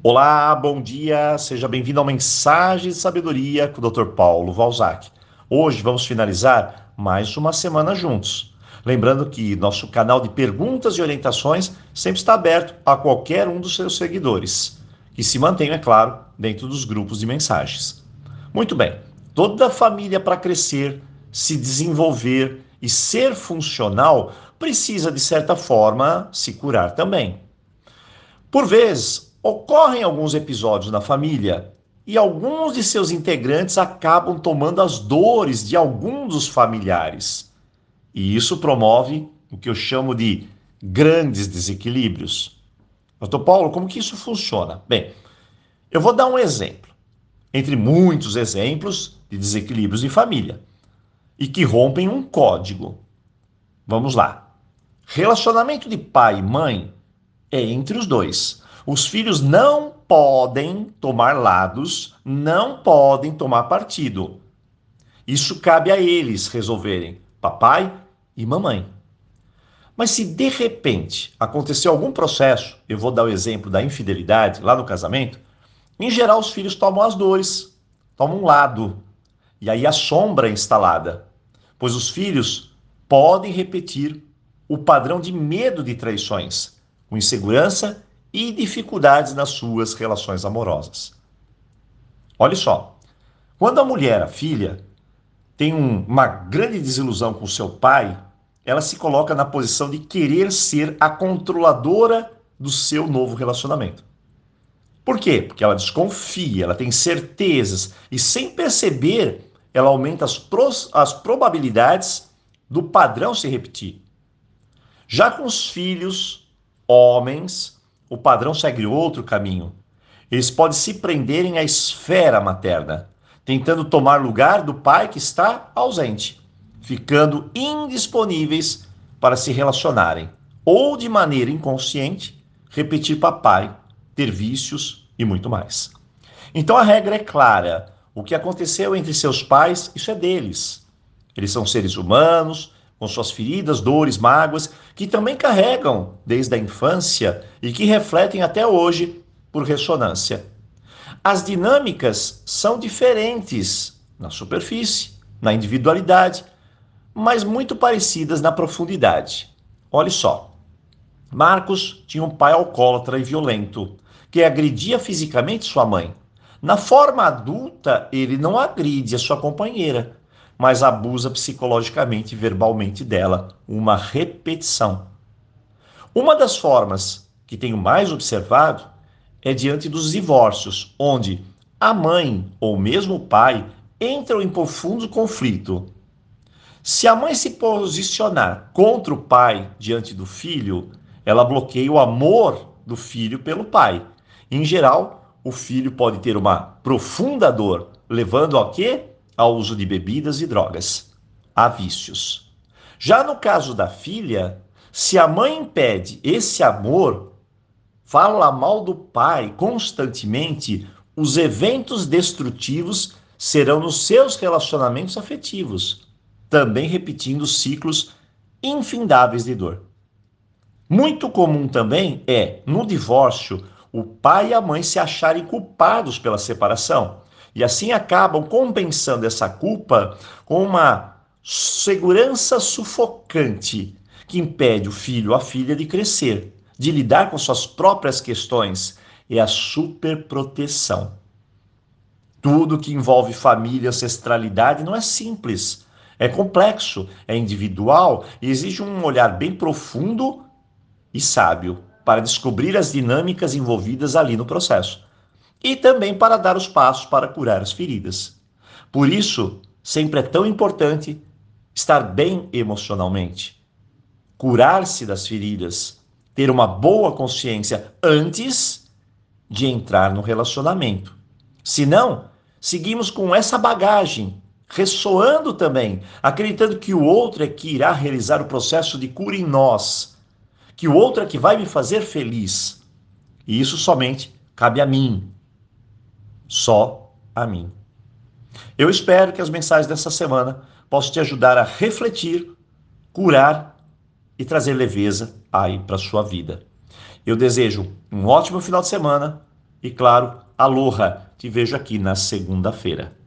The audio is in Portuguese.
Olá, bom dia, seja bem-vindo ao Mensagem de Sabedoria com o Dr. Paulo Valzac. Hoje vamos finalizar mais uma semana juntos. Lembrando que nosso canal de perguntas e orientações sempre está aberto a qualquer um dos seus seguidores, que se mantenham, é claro, dentro dos grupos de mensagens. Muito bem, toda família para crescer, se desenvolver e ser funcional precisa, de certa forma, se curar também. Por vezes, Ocorrem alguns episódios na família e alguns de seus integrantes acabam tomando as dores de algum dos familiares. E isso promove o que eu chamo de grandes desequilíbrios. Doutor Paulo, como que isso funciona? Bem, eu vou dar um exemplo, entre muitos exemplos de desequilíbrios em família, e que rompem um código. Vamos lá. Relacionamento de pai e mãe é entre os dois. Os filhos não podem tomar lados, não podem tomar partido. Isso cabe a eles resolverem, papai e mamãe. Mas se de repente aconteceu algum processo, eu vou dar o exemplo da infidelidade lá no casamento, em geral os filhos tomam as dores, tomam um lado. E aí a sombra é instalada, pois os filhos podem repetir o padrão de medo de traições, com insegurança e dificuldades nas suas relações amorosas. Olha só, quando a mulher, a filha, tem um, uma grande desilusão com seu pai, ela se coloca na posição de querer ser a controladora do seu novo relacionamento. Por quê? Porque ela desconfia, ela tem certezas e, sem perceber, ela aumenta as, pros, as probabilidades do padrão se repetir. Já com os filhos, homens, o padrão segue outro caminho. Eles podem se prenderem à esfera materna, tentando tomar lugar do pai que está ausente, ficando indisponíveis para se relacionarem, ou de maneira inconsciente, repetir papai, ter vícios e muito mais. Então a regra é clara: o que aconteceu entre seus pais, isso é deles. Eles são seres humanos, com suas feridas, dores, mágoas, que também carregam desde a infância e que refletem até hoje por ressonância. As dinâmicas são diferentes na superfície, na individualidade, mas muito parecidas na profundidade. Olhe só. Marcos tinha um pai alcoólatra e violento, que agredia fisicamente sua mãe. Na forma adulta, ele não agride a sua companheira, mas abusa psicologicamente e verbalmente dela, uma repetição. Uma das formas que tenho mais observado é diante dos divórcios, onde a mãe ou mesmo o pai entram em profundo conflito. Se a mãe se posicionar contra o pai diante do filho, ela bloqueia o amor do filho pelo pai. Em geral, o filho pode ter uma profunda dor, levando a quê? Ao uso de bebidas e drogas, a vícios. Já no caso da filha, se a mãe impede esse amor, fala mal do pai constantemente, os eventos destrutivos serão nos seus relacionamentos afetivos, também repetindo ciclos infindáveis de dor. Muito comum também é, no divórcio, o pai e a mãe se acharem culpados pela separação e assim acabam compensando essa culpa com uma segurança sufocante que impede o filho ou a filha de crescer, de lidar com suas próprias questões. É a superproteção. Tudo que envolve família, ancestralidade não é simples. É complexo, é individual e exige um olhar bem profundo e sábio para descobrir as dinâmicas envolvidas ali no processo e também para dar os passos para curar as feridas. Por isso, sempre é tão importante estar bem emocionalmente, curar-se das feridas, ter uma boa consciência antes de entrar no relacionamento. Senão, seguimos com essa bagagem, ressoando também, acreditando que o outro é que irá realizar o processo de cura em nós, que o outro é que vai me fazer feliz. E isso somente cabe a mim, só a mim. Eu espero que as mensagens dessa semana possam te ajudar a refletir, curar e trazer leveza aí para sua vida. Eu desejo um ótimo final de semana, e, claro, aloha! Te vejo aqui na segunda-feira.